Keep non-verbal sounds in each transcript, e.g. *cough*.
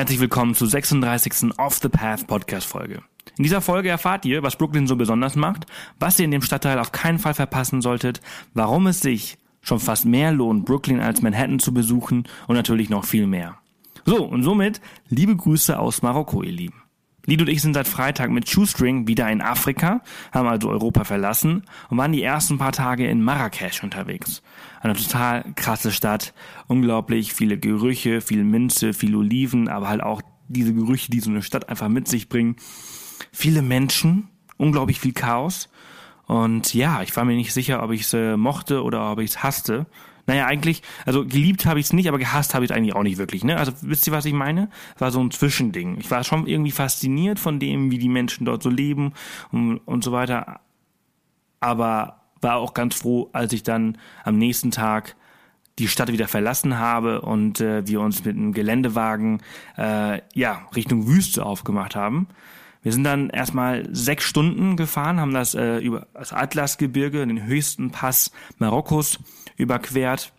Herzlich willkommen zur 36. Off the Path Podcast Folge. In dieser Folge erfahrt ihr, was Brooklyn so besonders macht, was ihr in dem Stadtteil auf keinen Fall verpassen solltet, warum es sich schon fast mehr lohnt, Brooklyn als Manhattan zu besuchen und natürlich noch viel mehr. So, und somit liebe Grüße aus Marokko, ihr Lieben. Lied und ich sind seit Freitag mit Shoestring wieder in Afrika, haben also Europa verlassen und waren die ersten paar Tage in Marrakesch unterwegs. Eine total krasse Stadt, unglaublich viele Gerüche, viel Minze, viel Oliven, aber halt auch diese Gerüche, die so eine Stadt einfach mit sich bringen. Viele Menschen, unglaublich viel Chaos. Und ja, ich war mir nicht sicher, ob ich es äh, mochte oder ob ich es hasste. Naja, eigentlich, also geliebt habe ich es nicht, aber gehasst habe ich es eigentlich auch nicht wirklich. Ne? Also wisst ihr, was ich meine? War so ein Zwischending. Ich war schon irgendwie fasziniert von dem, wie die Menschen dort so leben und, und so weiter. Aber war auch ganz froh, als ich dann am nächsten Tag die Stadt wieder verlassen habe und äh, wir uns mit einem Geländewagen äh, ja Richtung Wüste aufgemacht haben. Wir sind dann erstmal sechs Stunden gefahren, haben das äh, über das Atlasgebirge, den höchsten Pass Marokkos, überquert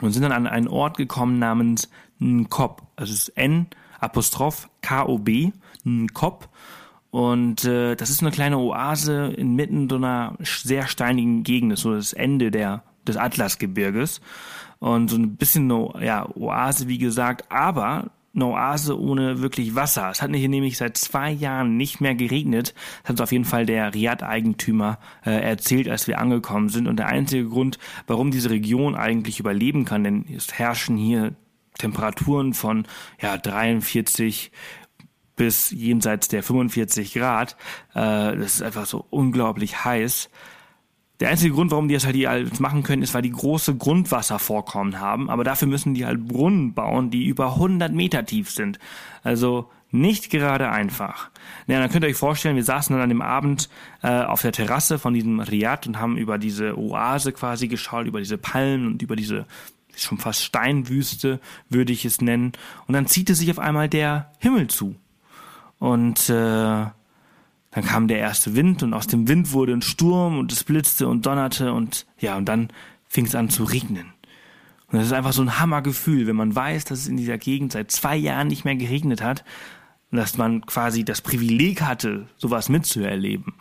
und sind dann an einen Ort gekommen namens Nkop. Es ist N Apostroph K-O-B, Nkop. Und äh, das ist eine kleine Oase inmitten so einer sehr steinigen Gegend, das ist so das Ende der, des Atlasgebirges. Und so ein bisschen eine ja, Oase, wie gesagt, aber eine Oase ohne wirklich Wasser. Es hat hier nämlich seit zwei Jahren nicht mehr geregnet. Das hat uns auf jeden Fall der Riad-Eigentümer äh, erzählt, als wir angekommen sind. Und der einzige Grund, warum diese Region eigentlich überleben kann, denn es herrschen hier Temperaturen von ja 43 bis jenseits der 45 Grad. Äh, das ist einfach so unglaublich heiß. Der einzige Grund, warum die das halt hier alles machen können, ist, weil die große Grundwasservorkommen haben. Aber dafür müssen die halt Brunnen bauen, die über 100 Meter tief sind. Also nicht gerade einfach. Ja, dann könnt ihr euch vorstellen, wir saßen dann an dem Abend äh, auf der Terrasse von diesem Riad und haben über diese Oase quasi geschaut, über diese Palmen und über diese schon fast Steinwüste, würde ich es nennen. Und dann zieht es sich auf einmal der Himmel zu. Und äh, dann kam der erste Wind und aus dem Wind wurde ein Sturm und es blitzte und donnerte und ja, und dann fing es an zu regnen. Und das ist einfach so ein Hammergefühl, wenn man weiß, dass es in dieser Gegend seit zwei Jahren nicht mehr geregnet hat und dass man quasi das Privileg hatte, sowas mitzuerleben.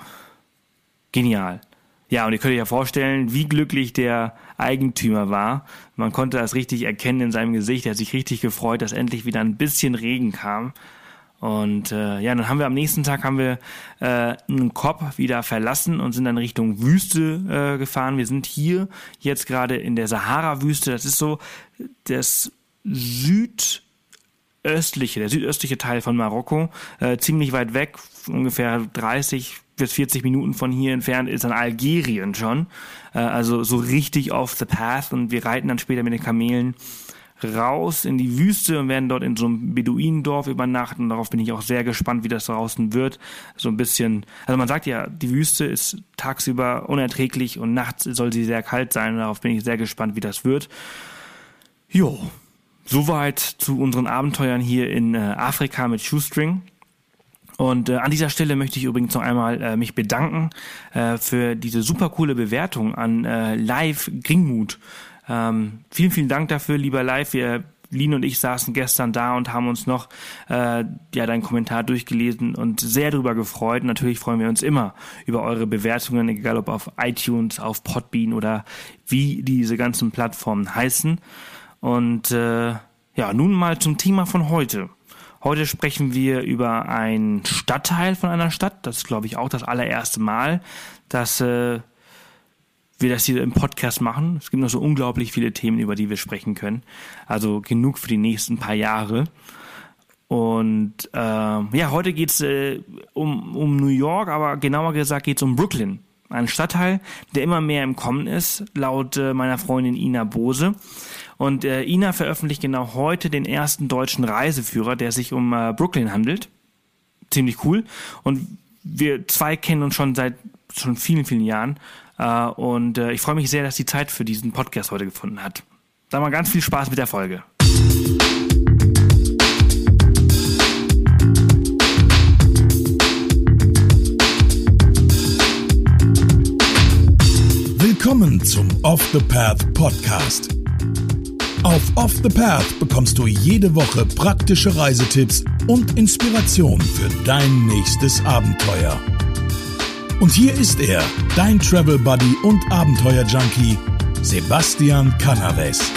Genial. Ja, und ihr könnt euch ja vorstellen, wie glücklich der Eigentümer war. Man konnte das richtig erkennen in seinem Gesicht. Er hat sich richtig gefreut, dass endlich wieder ein bisschen Regen kam. Und äh, ja, dann haben wir am nächsten Tag haben wir äh, einen Kopf wieder verlassen und sind dann Richtung Wüste äh, gefahren. Wir sind hier jetzt gerade in der Sahara-Wüste. Das ist so das südöstliche, der südöstliche Teil von Marokko, äh, ziemlich weit weg, ungefähr 30 bis 40 Minuten von hier entfernt ist dann Algerien schon. Äh, also so richtig off the path und wir reiten dann später mit den Kamelen raus in die Wüste und werden dort in so einem Beduinendorf übernachten. Darauf bin ich auch sehr gespannt, wie das draußen wird. So ein bisschen, also man sagt ja, die Wüste ist tagsüber unerträglich und nachts soll sie sehr kalt sein. Darauf bin ich sehr gespannt, wie das wird. Jo, soweit zu unseren Abenteuern hier in äh, Afrika mit Shoestring. Und äh, an dieser Stelle möchte ich übrigens noch einmal äh, mich bedanken äh, für diese super coole Bewertung an äh, Live Gringmut. Ähm, vielen, vielen Dank dafür, lieber Live. Wir Lin und ich saßen gestern da und haben uns noch äh, ja deinen Kommentar durchgelesen und sehr darüber gefreut. Natürlich freuen wir uns immer über eure Bewertungen, egal ob auf iTunes, auf Podbean oder wie diese ganzen Plattformen heißen. Und äh, ja, nun mal zum Thema von heute. Heute sprechen wir über einen Stadtteil von einer Stadt. Das ist, glaube ich, auch das allererste Mal, dass äh, wir das hier im Podcast machen. Es gibt noch so unglaublich viele Themen, über die wir sprechen können. Also genug für die nächsten paar Jahre. Und äh, ja, heute geht's äh, um, um New York, aber genauer gesagt geht's um Brooklyn. Ein Stadtteil, der immer mehr im Kommen ist, laut äh, meiner Freundin Ina Bose. Und äh, Ina veröffentlicht genau heute den ersten deutschen Reiseführer, der sich um äh, Brooklyn handelt. Ziemlich cool. Und wir zwei kennen uns schon seit schon vielen, vielen Jahren. Äh, und äh, ich freue mich sehr, dass die Zeit für diesen Podcast heute gefunden hat. Sag mal ganz viel Spaß mit der Folge. Willkommen zum Off the Path Podcast. Auf Off the Path bekommst du jede Woche praktische Reisetipps und Inspiration für dein nächstes Abenteuer. Und hier ist er, dein Travel Buddy und Abenteuer Junkie, Sebastian Canaves.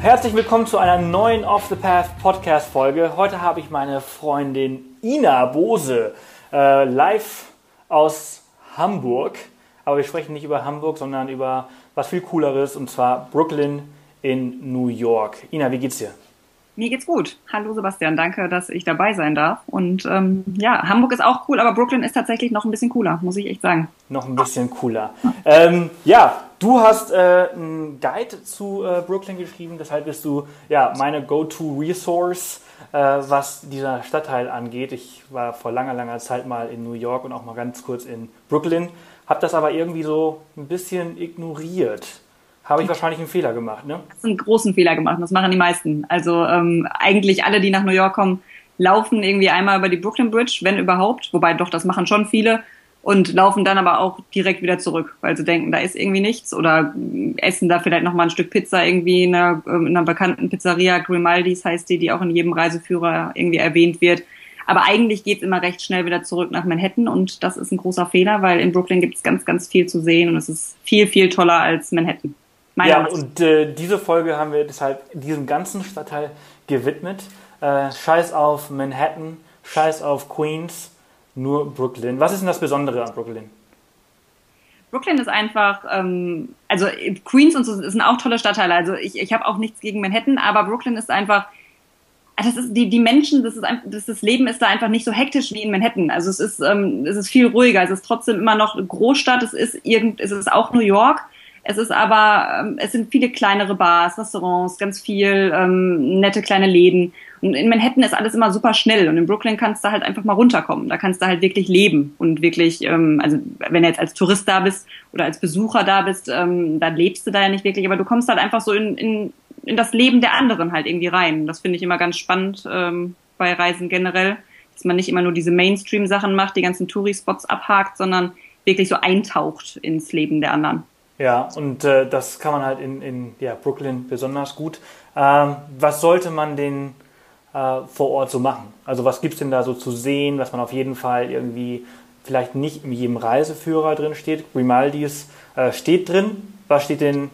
Herzlich willkommen zu einer neuen Off the Path Podcast Folge. Heute habe ich meine Freundin Ina Bose äh, live aus Hamburg. Aber wir sprechen nicht über Hamburg, sondern über was viel cooleres und zwar Brooklyn in New York. Ina, wie geht's dir? Mir geht's gut. Hallo Sebastian, danke, dass ich dabei sein darf. Und ähm, ja, Hamburg ist auch cool, aber Brooklyn ist tatsächlich noch ein bisschen cooler, muss ich echt sagen. Noch ein bisschen cooler. ähm, ja, du hast äh, einen Guide zu äh, Brooklyn geschrieben, deshalb bist du ja meine Go-to-Resource, äh, was dieser Stadtteil angeht. Ich war vor langer, langer Zeit mal in New York und auch mal ganz kurz in Brooklyn, habe das aber irgendwie so ein bisschen ignoriert habe ich wahrscheinlich einen Fehler gemacht, ne? Das ist einen großen Fehler gemacht. Das machen die meisten. Also ähm, eigentlich alle, die nach New York kommen, laufen irgendwie einmal über die Brooklyn Bridge, wenn überhaupt. Wobei doch, das machen schon viele. Und laufen dann aber auch direkt wieder zurück, weil sie denken, da ist irgendwie nichts. Oder essen da vielleicht nochmal ein Stück Pizza irgendwie in einer, in einer bekannten Pizzeria. Grimaldis heißt die, die auch in jedem Reiseführer irgendwie erwähnt wird. Aber eigentlich geht's immer recht schnell wieder zurück nach Manhattan und das ist ein großer Fehler, weil in Brooklyn gibt's ganz, ganz viel zu sehen und es ist viel, viel toller als Manhattan. Ja, und äh, diese Folge haben wir deshalb diesem ganzen Stadtteil gewidmet. Äh, scheiß auf Manhattan, scheiß auf Queens, nur Brooklyn. Was ist denn das Besondere an Brooklyn? Brooklyn ist einfach, ähm, also Queens und so sind auch tolle Stadtteile. Also ich, ich habe auch nichts gegen Manhattan, aber Brooklyn ist einfach, das ist die die Menschen, das ist einfach, das, das Leben ist da einfach nicht so hektisch wie in Manhattan. Also es ist ähm, es ist viel ruhiger. Es ist trotzdem immer noch eine Großstadt. Es ist irgend, es ist auch New York es ist aber, ähm, es sind viele kleinere Bars, Restaurants, ganz viel ähm, nette kleine Läden. Und in Manhattan ist alles immer super schnell und in Brooklyn kannst du halt einfach mal runterkommen. Da kannst du halt wirklich leben und wirklich, ähm, also wenn du jetzt als Tourist da bist oder als Besucher da bist, ähm, dann lebst du da ja nicht wirklich, aber du kommst halt einfach so in, in, in das Leben der anderen halt irgendwie rein. Das finde ich immer ganz spannend ähm, bei Reisen generell, dass man nicht immer nur diese Mainstream-Sachen macht, die ganzen Touri-Spots abhakt, sondern wirklich so eintaucht ins Leben der anderen. Ja, und äh, das kann man halt in, in ja, Brooklyn besonders gut. Ähm, was sollte man denn äh, vor Ort so machen? Also was gibt es denn da so zu sehen, was man auf jeden Fall irgendwie vielleicht nicht in jedem Reiseführer drin steht? Grimaldis äh, steht drin. Was steht denn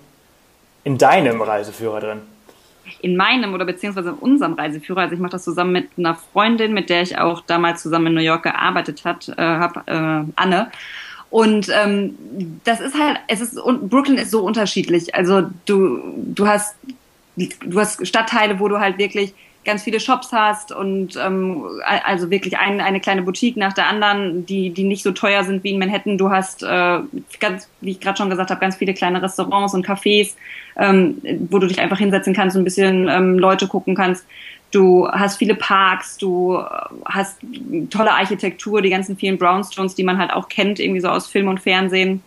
in deinem Reiseführer drin? in meinem oder beziehungsweise in unserem Reiseführer, also ich mache das zusammen mit einer Freundin, mit der ich auch damals zusammen in New York gearbeitet äh, habe, äh, Anne. Und ähm, das ist halt, es ist und Brooklyn ist so unterschiedlich. Also du, du hast, du hast Stadtteile, wo du halt wirklich ganz viele Shops hast und ähm, also wirklich ein, eine kleine Boutique nach der anderen, die, die nicht so teuer sind wie in Manhattan. Du hast äh, ganz, wie ich gerade schon gesagt habe, ganz viele kleine Restaurants und Cafés, ähm, wo du dich einfach hinsetzen kannst und ein bisschen ähm, Leute gucken kannst. Du hast viele Parks, du hast tolle Architektur, die ganzen vielen Brownstones, die man halt auch kennt, irgendwie so aus Film und Fernsehen,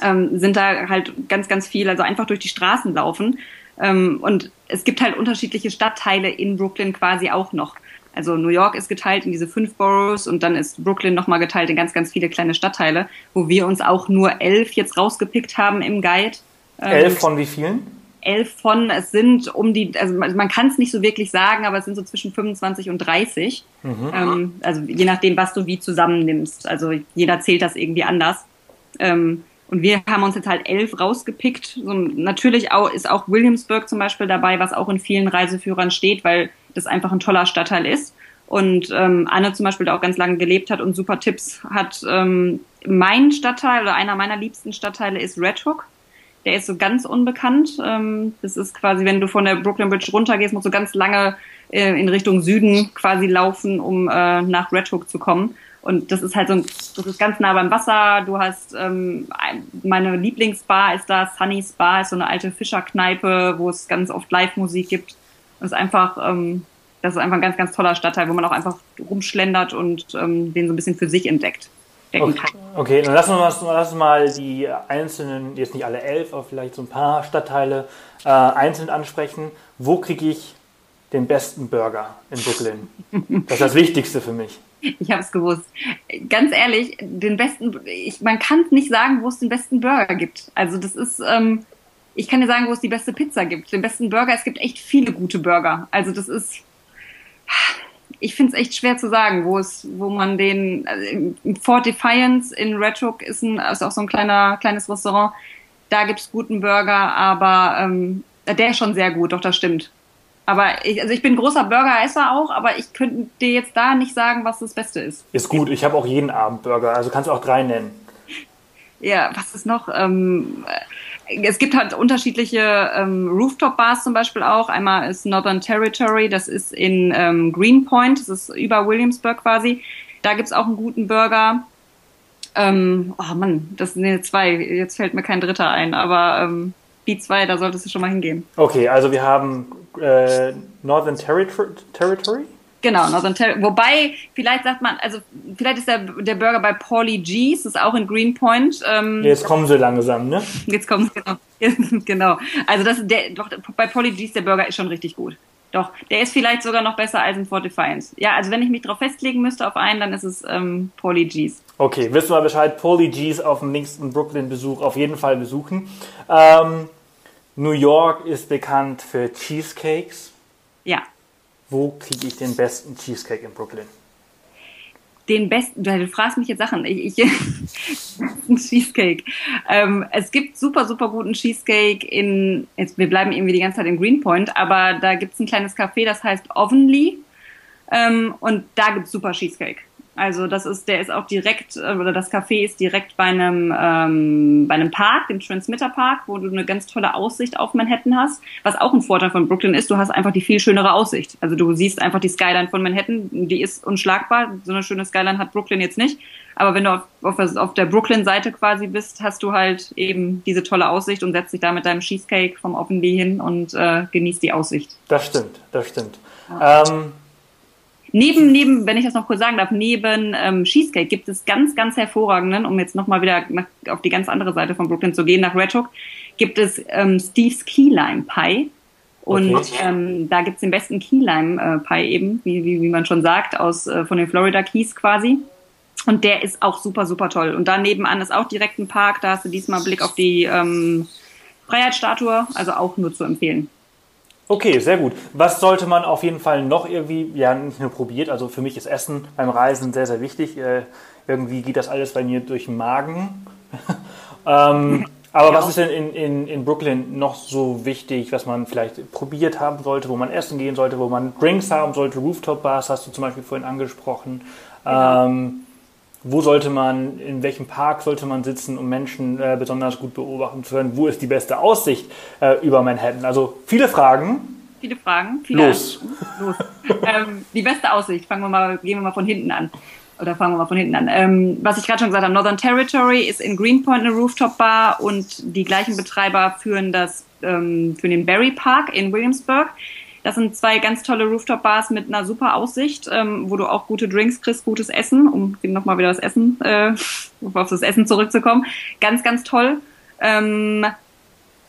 ähm, sind da halt ganz, ganz viel, also einfach durch die Straßen laufen. Ähm, und es gibt halt unterschiedliche Stadtteile in Brooklyn quasi auch noch. Also New York ist geteilt in diese fünf Boroughs und dann ist Brooklyn nochmal geteilt in ganz, ganz viele kleine Stadtteile, wo wir uns auch nur elf jetzt rausgepickt haben im Guide. Elf ähm, von wie vielen? Elf von, es sind um die, also man, man kann es nicht so wirklich sagen, aber es sind so zwischen 25 und 30. Mhm. Ähm, also je nachdem, was du wie zusammennimmst. Also jeder zählt das irgendwie anders. Ähm, und wir haben uns jetzt halt elf rausgepickt. So, natürlich auch, ist auch Williamsburg zum Beispiel dabei, was auch in vielen Reiseführern steht, weil das einfach ein toller Stadtteil ist. Und ähm, Anne zum Beispiel, der auch ganz lange gelebt hat und super Tipps hat. Ähm, mein Stadtteil oder einer meiner liebsten Stadtteile ist Red Hook. Der ist so ganz unbekannt. Ähm, das ist quasi, wenn du von der Brooklyn Bridge runtergehst, musst du ganz lange äh, in Richtung Süden quasi laufen, um äh, nach Red Hook zu kommen. Und das ist halt so ein, das ist ganz nah beim Wasser. Du hast ähm, meine Lieblingsbar ist da, Sunny's Bar ist so eine alte Fischerkneipe, wo es ganz oft Live-Musik gibt. Das ist einfach, ähm, das ist einfach ein ganz, ganz toller Stadtteil, wo man auch einfach rumschlendert und ähm, den so ein bisschen für sich entdeckt okay. Okay, dann lassen wir mal, lassen mal die einzelnen, jetzt nicht alle elf, aber vielleicht so ein paar Stadtteile äh, einzeln ansprechen. Wo kriege ich den besten Burger in Brooklyn? Das ist das Wichtigste für mich. Ich habe es gewusst. Ganz ehrlich, den besten, ich, man kann nicht sagen, wo es den besten Burger gibt. Also das ist, ähm, ich kann dir sagen, wo es die beste Pizza gibt, den besten Burger. Es gibt echt viele gute Burger. Also das ist, ich finde es echt schwer zu sagen, wo es, wo man den, also Fort Defiance in Red Hook ist, ein, ist auch so ein kleiner, kleines Restaurant. Da gibt es guten Burger, aber ähm, der ist schon sehr gut, doch das stimmt. Aber ich, also ich bin großer Burgeresser auch, aber ich könnte dir jetzt da nicht sagen, was das Beste ist. Ist gut, ich habe auch jeden Abend Burger, also kannst du auch drei nennen. Ja, was ist noch? Ähm, es gibt halt unterschiedliche ähm, Rooftop-Bars zum Beispiel auch. Einmal ist Northern Territory, das ist in ähm, Greenpoint, das ist über Williamsburg quasi. Da gibt's auch einen guten Burger. Ähm, oh Mann, das sind jetzt zwei. Jetzt fällt mir kein dritter ein, aber ähm, die zwei, da solltest du schon mal hingehen. Okay, also wir haben äh, Northern Territory. Territory? Genau, Northern Territory. Wobei, vielleicht sagt man, also vielleicht ist der, der Burger bei Paulie G's, ist auch in Greenpoint. Ähm, jetzt kommen sie langsam, ne? Jetzt kommen sie, genau. *laughs* genau. Also das, der, doch, bei Paulie G's, der Burger ist schon richtig gut. Doch, der ist vielleicht sogar noch besser als in Fort Defiance. Ja, also wenn ich mich darauf festlegen müsste auf einen, dann ist es ähm, Paulie G's. Okay, wissen wir Bescheid. Paulie G's auf dem nächsten Brooklyn-Besuch auf jeden Fall besuchen. Ähm, New York ist bekannt für Cheesecakes. Ja. Wo kriege ich den besten Cheesecake in Brooklyn? Den besten, du fragst mich jetzt Sachen. Ich, ich *laughs* Cheesecake. Ähm, es gibt super, super guten Cheesecake in, jetzt, wir bleiben irgendwie die ganze Zeit in Greenpoint, aber da gibt es ein kleines Café, das heißt Ovenly. Ähm, und da gibt es super Cheesecake. Also das ist, der ist auch direkt, äh, oder das Café ist direkt bei einem, ähm, bei einem Park, dem Transmitter Park, wo du eine ganz tolle Aussicht auf Manhattan hast. Was auch ein Vorteil von Brooklyn ist, du hast einfach die viel schönere Aussicht. Also du siehst einfach die Skyline von Manhattan, die ist unschlagbar. So eine schöne Skyline hat Brooklyn jetzt nicht. Aber wenn du auf, auf, auf der Brooklyn-Seite quasi bist, hast du halt eben diese tolle Aussicht und setzt dich da mit deinem Cheesecake vom Offenly hin und äh, genießt die Aussicht. Das stimmt, das stimmt. Ja. Ähm Neben, neben, wenn ich das noch kurz sagen darf, neben ähm, Cheesecake gibt es ganz, ganz hervorragenden, um jetzt nochmal wieder nach, auf die ganz andere Seite von Brooklyn zu gehen, nach Red Hook, gibt es ähm, Steve's Key Lime Pie. Und okay. ähm, da gibt's den besten Key Lime äh, Pie eben, wie, wie, wie man schon sagt, aus äh, von den Florida Keys quasi. Und der ist auch super, super toll. Und da nebenan ist auch direkt ein Park, da hast du diesmal Blick auf die ähm, Freiheitsstatue, also auch nur zu empfehlen. Okay, sehr gut. Was sollte man auf jeden Fall noch irgendwie, ja, nicht nur probiert, also für mich ist Essen beim Reisen sehr, sehr wichtig. Äh, irgendwie geht das alles bei mir durch den Magen. *laughs* ähm, aber ja. was ist denn in, in, in Brooklyn noch so wichtig, was man vielleicht probiert haben sollte, wo man essen gehen sollte, wo man Drinks haben sollte? Rooftop-Bars hast du zum Beispiel vorhin angesprochen. Genau. Ähm, wo sollte man, in welchem Park sollte man sitzen, um Menschen äh, besonders gut beobachten zu können? Wo ist die beste Aussicht äh, über Manhattan? Also viele Fragen. Viele Fragen. Viele Los. Los. ähm, die beste Aussicht, fangen wir mal, gehen wir mal von hinten an. Oder fangen wir mal von hinten an. Ähm, was ich gerade schon gesagt habe, Northern Territory ist in Greenpoint eine Rooftop-Bar und die gleichen Betreiber führen das ähm, für den Berry Park in Williamsburg. Das sind zwei ganz tolle Rooftop-Bars mit einer super Aussicht, ähm, wo du auch gute Drinks kriegst, gutes Essen, um nochmal wieder das Essen, äh, *laughs* auf das Essen zurückzukommen. Ganz, ganz toll. Ähm,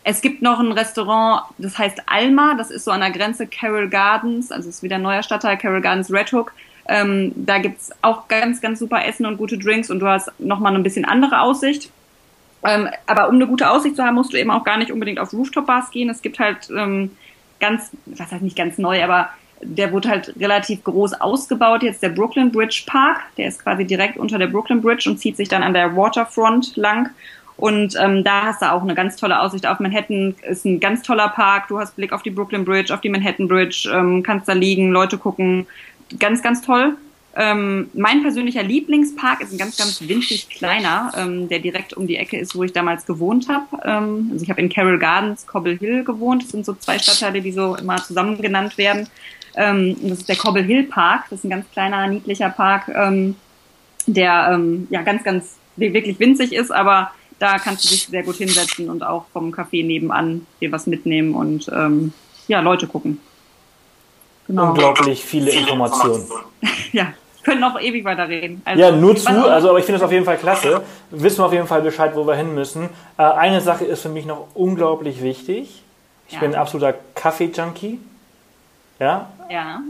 es gibt noch ein Restaurant, das heißt Alma, das ist so an der Grenze Carroll Gardens, also ist wieder ein neuer Stadtteil, Carroll Gardens Red Hook. Ähm, da gibt's auch ganz, ganz super Essen und gute Drinks und du hast nochmal eine bisschen andere Aussicht. Ähm, aber um eine gute Aussicht zu haben, musst du eben auch gar nicht unbedingt auf Rooftop-Bars gehen. Es gibt halt ähm, ganz, was heißt nicht ganz neu, aber der wurde halt relativ groß ausgebaut. Jetzt der Brooklyn Bridge Park, der ist quasi direkt unter der Brooklyn Bridge und zieht sich dann an der Waterfront lang. Und ähm, da hast du auch eine ganz tolle Aussicht auf Manhattan. Ist ein ganz toller Park. Du hast Blick auf die Brooklyn Bridge, auf die Manhattan Bridge, ähm, kannst da liegen, Leute gucken. Ganz, ganz toll. Ähm, mein persönlicher Lieblingspark ist ein ganz, ganz winzig kleiner, ähm, der direkt um die Ecke ist, wo ich damals gewohnt habe. Ähm, also ich habe in Carroll Gardens, Cobble Hill gewohnt. Das sind so zwei Stadtteile, die so immer zusammen genannt werden. Ähm, das ist der Cobble Hill Park. Das ist ein ganz kleiner, niedlicher Park, ähm, der ähm, ja ganz, ganz wirklich winzig ist, aber da kannst du dich sehr gut hinsetzen und auch vom Café nebenan dir was mitnehmen und ja, Leute gucken. Genau. Unglaublich viele Informationen. *laughs* ja, können noch ewig weiterreden. Also, ja, nur zu, also aber ich finde es auf jeden Fall klasse. Wissen wir auf jeden Fall Bescheid, wo wir hin müssen. Äh, eine Sache ist für mich noch unglaublich wichtig. Ich ja. bin ein absoluter Kaffee-Junkie. Ja? Ja.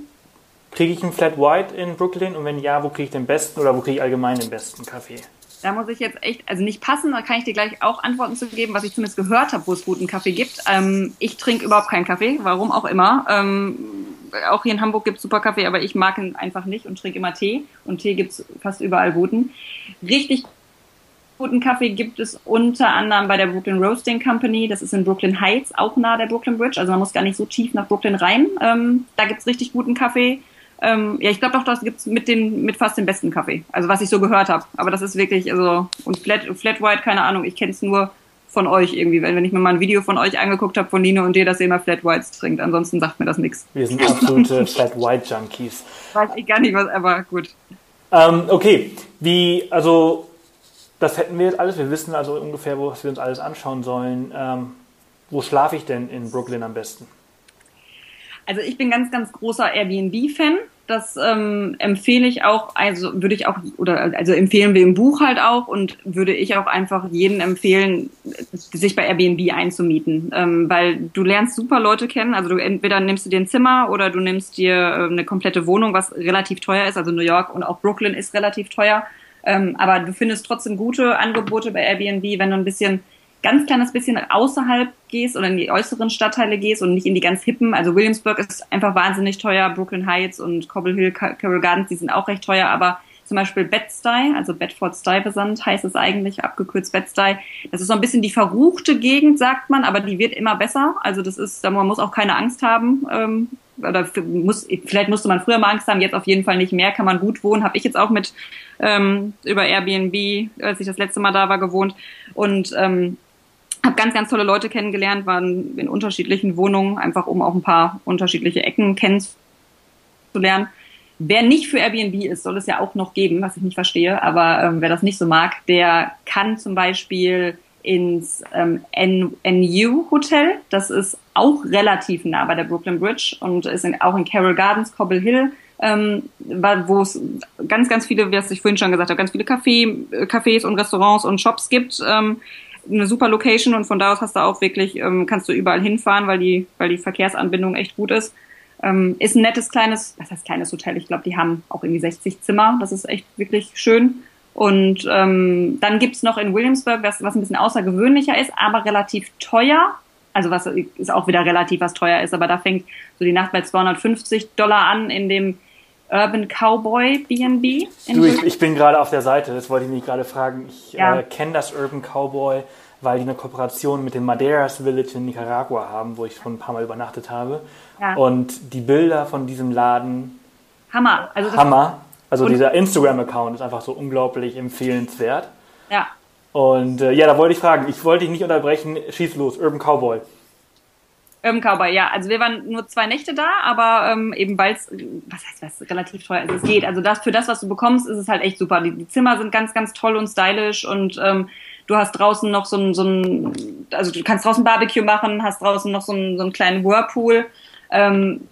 Kriege ich einen Flat White in Brooklyn? Und wenn ja, wo kriege ich den besten oder wo kriege ich allgemein den besten Kaffee? Da muss ich jetzt echt, also nicht passen, da kann ich dir gleich auch Antworten zu geben, was ich zumindest gehört habe, wo es guten Kaffee gibt. Ähm, ich trinke überhaupt keinen Kaffee, warum auch immer. Ähm, auch hier in Hamburg gibt es super Kaffee, aber ich mag ihn einfach nicht und trinke immer Tee. Und Tee gibt es fast überall guten. Richtig guten Kaffee gibt es unter anderem bei der Brooklyn Roasting Company. Das ist in Brooklyn Heights, auch nahe der Brooklyn Bridge. Also man muss gar nicht so tief nach Brooklyn rein. Ähm, da gibt es richtig guten Kaffee. Ähm, ja, ich glaube doch, das gibt's mit mit fast dem besten Kaffee. Also was ich so gehört habe. Aber das ist wirklich, also und Flat, Flat White, keine Ahnung, ich kenne es nur von euch irgendwie. Wenn, wenn ich mir mal ein Video von euch angeguckt habe von Nino und dir, dass ihr immer Flat Whites trinkt. Ansonsten sagt mir das nichts. Wir sind absolute *laughs* Flat White Junkies. Weiß ich gar nicht was, aber gut. Ähm, okay, wie, also das hätten wir jetzt alles. Wir wissen also ungefähr, was wir uns alles anschauen sollen. Ähm, wo schlafe ich denn in Brooklyn am besten? Also ich bin ganz, ganz großer Airbnb-Fan. Das ähm, empfehle ich auch, also würde ich auch, oder also empfehlen wir im Buch halt auch und würde ich auch einfach jedem empfehlen, sich bei Airbnb einzumieten. Ähm, weil du lernst super Leute kennen. Also du entweder nimmst du dir ein Zimmer oder du nimmst dir äh, eine komplette Wohnung, was relativ teuer ist. Also New York und auch Brooklyn ist relativ teuer. Ähm, aber du findest trotzdem gute Angebote bei Airbnb, wenn du ein bisschen ganz kleines bisschen außerhalb gehst oder in die äußeren Stadtteile gehst und nicht in die ganz hippen. Also Williamsburg ist einfach wahnsinnig teuer, Brooklyn Heights und Cobble Hill, Carroll Gardens, die sind auch recht teuer, aber zum Beispiel Bed-Stuy, also Bedford-Stuy-Versand heißt es eigentlich, abgekürzt Bed-Stuy. Das ist so ein bisschen die verruchte Gegend, sagt man, aber die wird immer besser. Also das ist, man muss auch keine Angst haben. Ähm, oder muss, vielleicht musste man früher mal Angst haben, jetzt auf jeden Fall nicht mehr, kann man gut wohnen. Habe ich jetzt auch mit ähm, über Airbnb, als ich das letzte Mal da war, gewohnt. Und ähm, habe ganz, ganz tolle Leute kennengelernt, waren in unterschiedlichen Wohnungen, einfach um auch ein paar unterschiedliche Ecken kennenzulernen. Wer nicht für Airbnb ist, soll es ja auch noch geben, was ich nicht verstehe, aber ähm, wer das nicht so mag, der kann zum Beispiel ins ähm, NU Hotel. Das ist auch relativ nah bei der Brooklyn Bridge und ist in, auch in Carroll Gardens, Cobble Hill, ähm, wo es ganz, ganz viele, wie ich vorhin schon gesagt habe, ganz viele Café, Cafés und Restaurants und Shops gibt. Ähm, eine super Location und von da aus hast du auch wirklich, ähm, kannst du überall hinfahren, weil die, weil die Verkehrsanbindung echt gut ist. Ähm, ist ein nettes kleines, was heißt kleines Hotel? Ich glaube, die haben auch irgendwie 60 Zimmer. Das ist echt wirklich schön. Und ähm, dann gibt's noch in Williamsburg, was, was ein bisschen außergewöhnlicher ist, aber relativ teuer. Also was ist auch wieder relativ, was teuer ist, aber da fängt so die Nacht bei 250 Dollar an in dem Urban Cowboy B&B. Du, ich, ich, bin gerade auf der Seite, das wollte ich mich gerade fragen. Ich ja. äh, kenne das Urban Cowboy, weil die eine Kooperation mit dem Madeiras Village in Nicaragua haben, wo ich schon ein paar Mal übernachtet habe. Ja. Und die Bilder von diesem Laden... Hammer. Also Hammer. Also dieser Instagram-Account ist einfach so unglaublich empfehlenswert. Ja. Und äh, ja, da wollte ich fragen, ich wollte dich nicht unterbrechen, schieß los, Urban Cowboy. Urban Cowboy, ja. Also wir waren nur zwei Nächte da, aber ähm, eben weil es, was heißt das, relativ teuer ist, es geht. Also das für das, was du bekommst, ist es halt echt super. Die, die Zimmer sind ganz, ganz toll und stylisch und ähm, du hast draußen noch so ein, so ein, also du kannst draußen Barbecue machen, hast draußen noch so, ein, so einen kleinen Whirlpool. Ähm,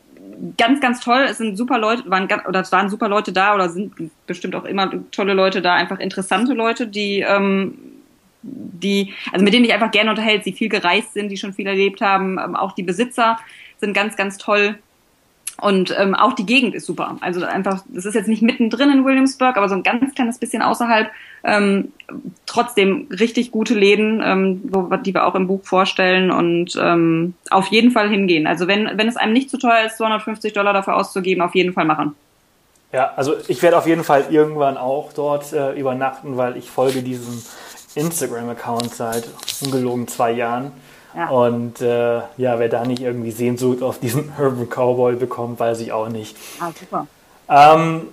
ganz, ganz toll. Es sind super Leute, waren oder es waren super Leute da oder sind bestimmt auch immer tolle Leute da, einfach interessante Leute, die ähm, die, also mit denen ich einfach gerne unterhält, die viel gereist sind, die schon viel erlebt haben. Ähm, auch die Besitzer sind ganz, ganz toll. Und ähm, auch die Gegend ist super. Also einfach, das ist jetzt nicht mittendrin in Williamsburg, aber so ein ganz kleines bisschen außerhalb. Ähm, trotzdem richtig gute Läden, ähm, wo, die wir auch im Buch vorstellen und ähm, auf jeden Fall hingehen. Also wenn, wenn es einem nicht zu teuer ist, 250 Dollar dafür auszugeben, auf jeden Fall machen. Ja, also ich werde auf jeden Fall irgendwann auch dort äh, übernachten, weil ich folge diesem Instagram-Account seit ungelogen zwei Jahren. Ja. Und äh, ja, wer da nicht irgendwie Sehnsucht auf diesen *laughs* Urban Cowboy bekommt, weiß ich auch nicht. Ah, super. Ähm,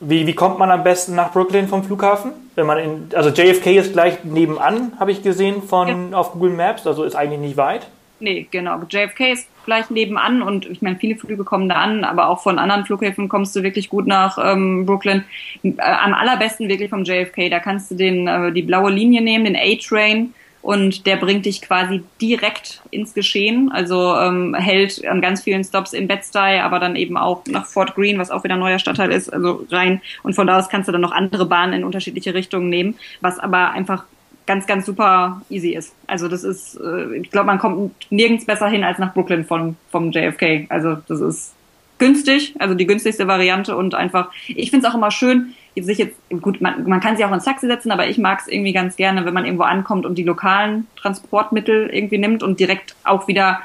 wie, wie kommt man am besten nach Brooklyn vom Flughafen? Wenn man in, also JFK ist gleich nebenan, habe ich gesehen von ja. auf Google Maps, also ist eigentlich nicht weit. Nee, genau. JFK ist gleich nebenan und ich meine, viele Flüge kommen da an, aber auch von anderen Flughäfen kommst du wirklich gut nach ähm, Brooklyn. Äh, am allerbesten wirklich vom JFK. Da kannst du den, äh, die blaue Linie nehmen, den A-Train und der bringt dich quasi direkt ins Geschehen. Also ähm, hält an ganz vielen Stops in Bed-Stuy, aber dann eben auch nach Fort Greene, was auch wieder ein neuer Stadtteil ist, also rein. Und von da aus kannst du dann noch andere Bahnen in unterschiedliche Richtungen nehmen, was aber einfach ganz, ganz super easy ist. Also das ist, äh, ich glaube, man kommt nirgends besser hin als nach Brooklyn vom, vom JFK. Also das ist günstig, also die günstigste Variante und einfach, ich finde es auch immer schön, sich jetzt, gut, man, man kann sich auch ins Taxi setzen, aber ich mag es irgendwie ganz gerne, wenn man irgendwo ankommt und die lokalen Transportmittel irgendwie nimmt und direkt auch wieder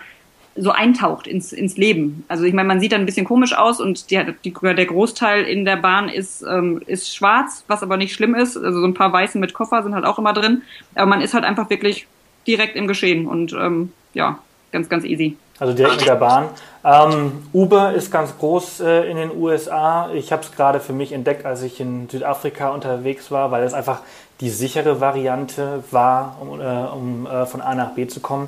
so eintaucht ins, ins Leben. Also ich meine, man sieht dann ein bisschen komisch aus und die, die, der Großteil in der Bahn ist, ähm, ist schwarz, was aber nicht schlimm ist. Also so ein paar Weiße mit Koffer sind halt auch immer drin. Aber man ist halt einfach wirklich direkt im Geschehen und ähm, ja, ganz, ganz easy. Also direkt mit der Bahn. Ähm, Uber ist ganz groß äh, in den USA. Ich habe es gerade für mich entdeckt, als ich in Südafrika unterwegs war, weil es einfach die sichere Variante war, um, äh, um äh, von A nach B zu kommen.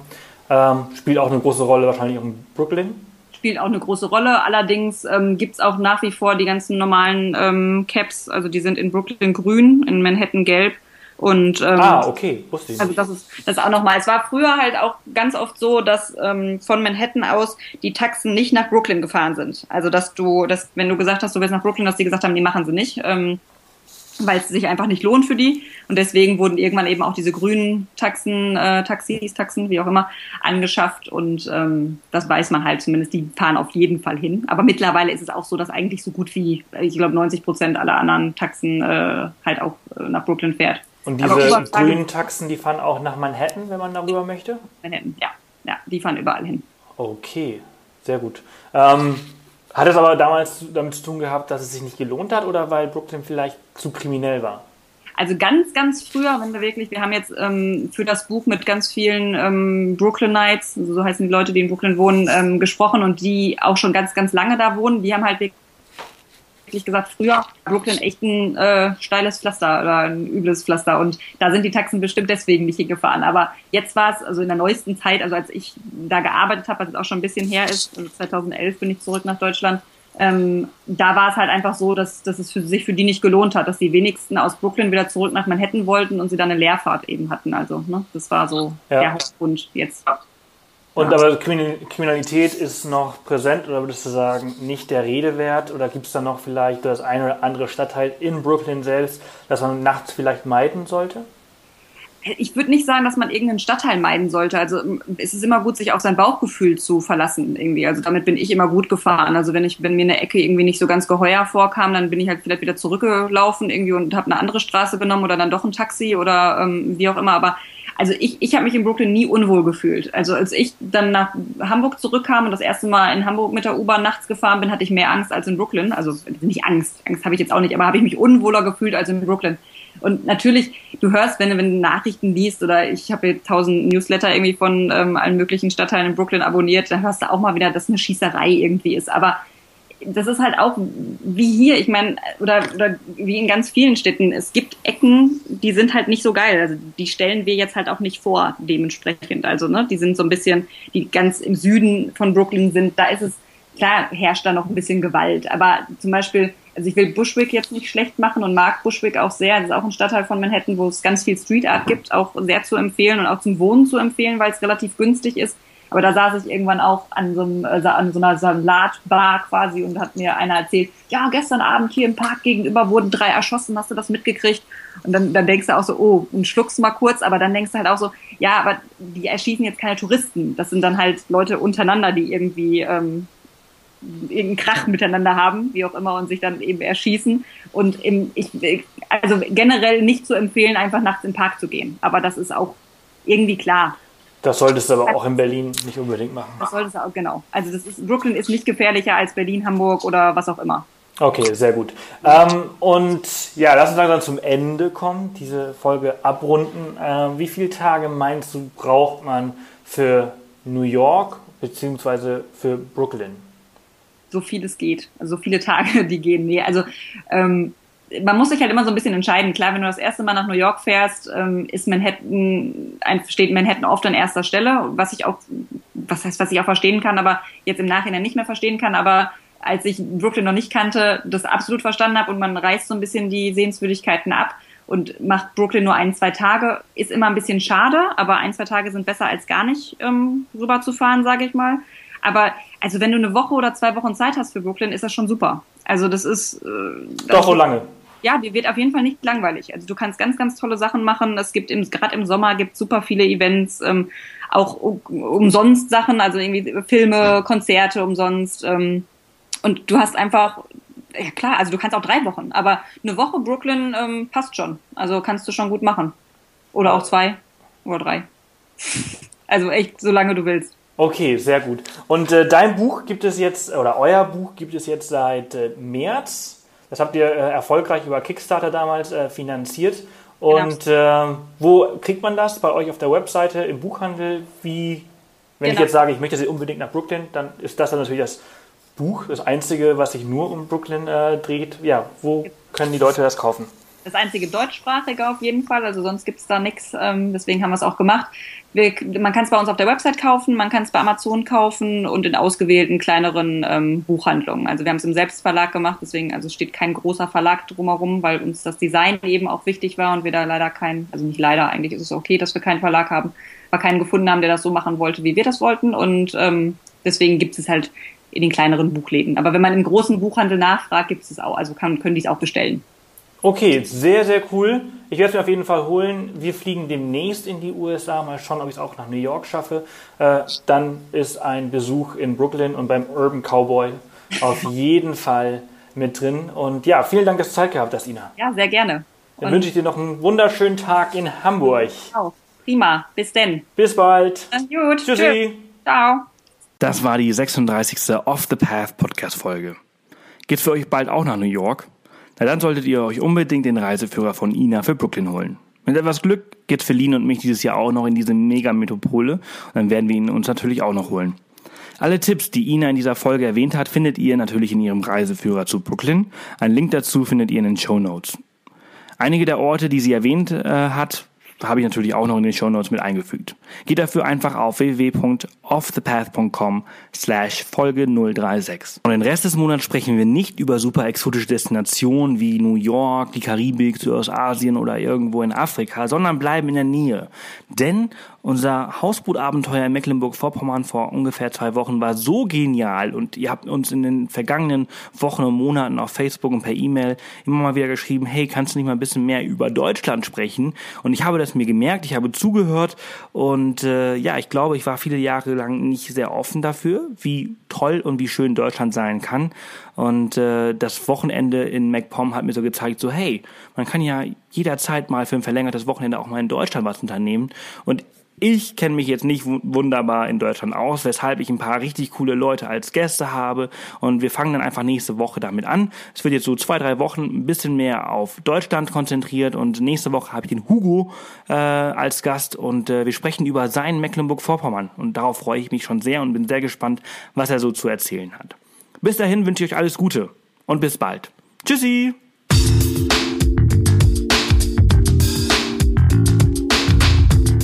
Ähm, spielt auch eine große Rolle wahrscheinlich in Brooklyn. Spielt auch eine große Rolle. Allerdings ähm, gibt es auch nach wie vor die ganzen normalen ähm, Caps. Also die sind in Brooklyn grün, in Manhattan gelb. Und, ähm, ah, okay, wusste ich. Also das ist das auch nochmal. Es war früher halt auch ganz oft so, dass ähm, von Manhattan aus die Taxen nicht nach Brooklyn gefahren sind. Also dass du, dass, wenn du gesagt hast, du willst nach Brooklyn, dass die gesagt haben, die machen sie nicht. Ähm, weil es sich einfach nicht lohnt für die. Und deswegen wurden irgendwann eben auch diese grünen Taxen, äh, Taxis, Taxen, wie auch immer, angeschafft. Und ähm, das weiß man halt zumindest, die fahren auf jeden Fall hin. Aber mittlerweile ist es auch so, dass eigentlich so gut wie, ich glaube, 90 Prozent aller anderen Taxen äh, halt auch äh, nach Brooklyn fährt. Und diese grünen Taxen, die fahren auch nach Manhattan, wenn man darüber möchte? Manhattan, ja. Ja, die fahren überall hin. Okay, sehr gut. Ähm, hat es aber damals damit zu tun gehabt, dass es sich nicht gelohnt hat oder weil Brooklyn vielleicht zu kriminell war? Also ganz, ganz früher, wenn wir wirklich, wir haben jetzt ähm, für das Buch mit ganz vielen ähm, Brooklynites, so heißen die Leute, die in Brooklyn wohnen, ähm, gesprochen und die auch schon ganz, ganz lange da wohnen. Die haben halt wirklich wirklich gesagt, früher Brooklyn echt ein äh, steiles Pflaster oder ein übles Pflaster und da sind die Taxen bestimmt deswegen nicht hingefahren. Aber jetzt war es, also in der neuesten Zeit, also als ich da gearbeitet habe, was jetzt auch schon ein bisschen her ist, also 2011 bin ich zurück nach Deutschland, ähm, da war es halt einfach so, dass, dass es für sich für die nicht gelohnt hat, dass die wenigsten aus Brooklyn wieder zurück nach Manhattan wollten und sie dann eine Leerfahrt eben hatten. Also ne, das war so ja. der Hauptgrund jetzt. Und ja. aber Kriminalität ist noch präsent oder würdest du sagen, nicht der Rede wert? Oder gibt es da noch vielleicht das eine oder andere Stadtteil in Brooklyn selbst, das man nachts vielleicht meiden sollte? Ich würde nicht sagen, dass man irgendeinen Stadtteil meiden sollte. Also es ist immer gut, sich auf sein Bauchgefühl zu verlassen irgendwie. Also damit bin ich immer gut gefahren. Also wenn ich, wenn mir eine Ecke irgendwie nicht so ganz geheuer vorkam, dann bin ich halt vielleicht wieder zurückgelaufen irgendwie und habe eine andere Straße genommen oder dann doch ein Taxi oder ähm, wie auch immer. Aber also ich, ich habe mich in Brooklyn nie unwohl gefühlt. Also als ich dann nach Hamburg zurückkam und das erste Mal in Hamburg mit der U-Bahn nachts gefahren bin, hatte ich mehr Angst als in Brooklyn. Also nicht Angst, Angst habe ich jetzt auch nicht, aber habe ich mich unwohler gefühlt als in Brooklyn. Und natürlich, du hörst, wenn, wenn du Nachrichten liest oder ich habe tausend Newsletter irgendwie von ähm, allen möglichen Stadtteilen in Brooklyn abonniert, dann hörst du auch mal wieder, dass eine Schießerei irgendwie ist. Aber das ist halt auch wie hier, ich meine, oder, oder wie in ganz vielen Städten, es gibt Ecken, die sind halt nicht so geil. Also die stellen wir jetzt halt auch nicht vor, dementsprechend. Also, ne, die sind so ein bisschen, die ganz im Süden von Brooklyn sind, da ist es, klar herrscht da noch ein bisschen Gewalt. Aber zum Beispiel, also ich will Bushwick jetzt nicht schlecht machen und mag Bushwick auch sehr. Das ist auch ein Stadtteil von Manhattan, wo es ganz viel Street Art gibt, auch sehr zu empfehlen und auch zum Wohnen zu empfehlen, weil es relativ günstig ist aber da saß ich irgendwann auch an so, einem, äh, an so einer Salatbar quasi und hat mir einer erzählt, ja, gestern Abend hier im Park gegenüber wurden drei erschossen, hast du das mitgekriegt? Und dann, dann denkst du auch so, oh, und schluckst mal kurz, aber dann denkst du halt auch so, ja, aber die erschießen jetzt keine Touristen. Das sind dann halt Leute untereinander, die irgendwie ähm, irgendeinen Krach miteinander haben, wie auch immer, und sich dann eben erschießen. Und im, ich, also generell nicht zu empfehlen, einfach nachts im Park zu gehen. Aber das ist auch irgendwie klar. Das solltest du aber auch in Berlin nicht unbedingt machen. Das solltest du auch, genau. Also das ist, Brooklyn ist nicht gefährlicher als Berlin, Hamburg oder was auch immer. Okay, sehr gut. Ähm, und ja, lass uns langsam zum Ende kommen, diese Folge abrunden. Ähm, wie viele Tage meinst du, braucht man für New York bzw. für Brooklyn? So viel es geht. Also so viele Tage, *laughs* die gehen. Nee, also ähm, man muss sich halt immer so ein bisschen entscheiden. Klar, wenn du das erste Mal nach New York fährst, ähm, ist Manhattan, steht Manhattan oft an erster Stelle, was ich auch, was heißt, was ich auch verstehen kann, aber jetzt im Nachhinein nicht mehr verstehen kann, aber als ich Brooklyn noch nicht kannte, das absolut verstanden habe und man reißt so ein bisschen die Sehenswürdigkeiten ab und macht Brooklyn nur ein, zwei Tage, ist immer ein bisschen schade, aber ein, zwei Tage sind besser als gar nicht ähm, rüber zu fahren, sage ich mal. Aber also wenn du eine Woche oder zwei Wochen Zeit hast für Brooklyn, ist das schon super. Also das ist äh, doch so lange ja, die wird auf jeden Fall nicht langweilig. Also du kannst ganz, ganz tolle Sachen machen. Es gibt im, gerade im Sommer gibt super viele Events, ähm, auch umsonst Sachen, also irgendwie Filme, Konzerte umsonst. Ähm, und du hast einfach ja klar, also du kannst auch drei Wochen, aber eine Woche Brooklyn ähm, passt schon. Also kannst du schon gut machen. Oder auch zwei oder drei. *laughs* Also echt, solange du willst. Okay, sehr gut. Und äh, dein Buch gibt es jetzt, oder euer Buch gibt es jetzt seit äh, März. Das habt ihr äh, erfolgreich über Kickstarter damals äh, finanziert. Und genau. wo kriegt man das? Bei euch auf der Webseite, im Buchhandel? Wie, wenn genau. ich jetzt sage, ich möchte sie unbedingt nach Brooklyn, dann ist das dann natürlich das Buch, das einzige, was sich nur um Brooklyn äh, dreht. Ja, wo können die Leute das kaufen? Das einzige deutschsprachige auf jeden Fall, also sonst gibt es da nichts. Ähm, deswegen haben wir es auch gemacht. Wir, man kann es bei uns auf der Website kaufen, man kann es bei Amazon kaufen und in ausgewählten kleineren ähm, Buchhandlungen. Also wir haben es im Selbstverlag gemacht, deswegen also steht kein großer Verlag drumherum, weil uns das Design eben auch wichtig war und wir da leider keinen, also nicht leider, eigentlich ist es okay, dass wir keinen Verlag haben, aber keinen gefunden haben, der das so machen wollte, wie wir das wollten. Und ähm, deswegen gibt es halt in den kleineren Buchläden. Aber wenn man im großen Buchhandel nachfragt, gibt es es auch, also kann, können die es auch bestellen. Okay, sehr, sehr cool. Ich werde es mir auf jeden Fall holen. Wir fliegen demnächst in die USA. Mal schauen, ob ich es auch nach New York schaffe. Äh, dann ist ein Besuch in Brooklyn und beim Urban Cowboy auf jeden Fall mit drin. Und ja, vielen Dank, dass du Zeit gehabt hast, Ina. Ja, sehr gerne. Dann und wünsche ich dir noch einen wunderschönen Tag in Hamburg. Auch. Prima. Bis denn. Bis bald. Dann gut. Tschüssi. Tschüss. Ciao. Das war die 36. Off the Path Podcast Folge. Geht's für euch bald auch nach New York? Na dann solltet ihr euch unbedingt den Reiseführer von Ina für Brooklyn holen. Mit etwas Glück geht's für Lin und mich dieses Jahr auch noch in diese Mega-Metropole und dann werden wir ihn uns natürlich auch noch holen. Alle Tipps, die Ina in dieser Folge erwähnt hat, findet ihr natürlich in ihrem Reiseführer zu Brooklyn. Ein Link dazu findet ihr in den Show Notes. Einige der Orte, die sie erwähnt äh, hat, habe ich natürlich auch noch in den Show Notes mit eingefügt. Geht dafür einfach auf www.offthepath.com slash Folge 036. Und den Rest des Monats sprechen wir nicht über super exotische Destinationen wie New York, die Karibik, Südostasien oder irgendwo in Afrika, sondern bleiben in der Nähe. Denn unser Hausbootabenteuer in Mecklenburg-Vorpommern vor ungefähr zwei Wochen war so genial und ihr habt uns in den vergangenen Wochen und Monaten auf Facebook und per E-Mail immer mal wieder geschrieben, hey, kannst du nicht mal ein bisschen mehr über Deutschland sprechen? Und ich habe das mir gemerkt, ich habe zugehört und äh, ja, ich glaube, ich war viele Jahre lang nicht sehr offen dafür, wie toll und wie schön Deutschland sein kann. Und äh, das Wochenende in MacPom hat mir so gezeigt, so hey, man kann ja jederzeit mal für ein verlängertes Wochenende auch mal in Deutschland was unternehmen. Und ich kenne mich jetzt nicht wunderbar in Deutschland aus, weshalb ich ein paar richtig coole Leute als Gäste habe und wir fangen dann einfach nächste Woche damit an. Es wird jetzt so zwei, drei Wochen ein bisschen mehr auf Deutschland konzentriert und nächste Woche habe ich den Hugo äh, als Gast und äh, wir sprechen über sein Mecklenburg-Vorpommern und darauf freue ich mich schon sehr und bin sehr gespannt, was er so zu erzählen hat. Bis dahin wünsche ich euch alles Gute und bis bald. Tschüssi!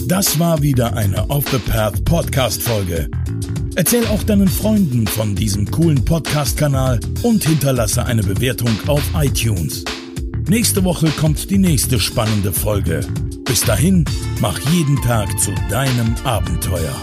Das war wieder eine Off the Path Podcast Folge. Erzähl auch deinen Freunden von diesem coolen Podcast-Kanal und hinterlasse eine Bewertung auf iTunes. Nächste Woche kommt die nächste spannende Folge. Bis dahin, mach jeden Tag zu deinem Abenteuer.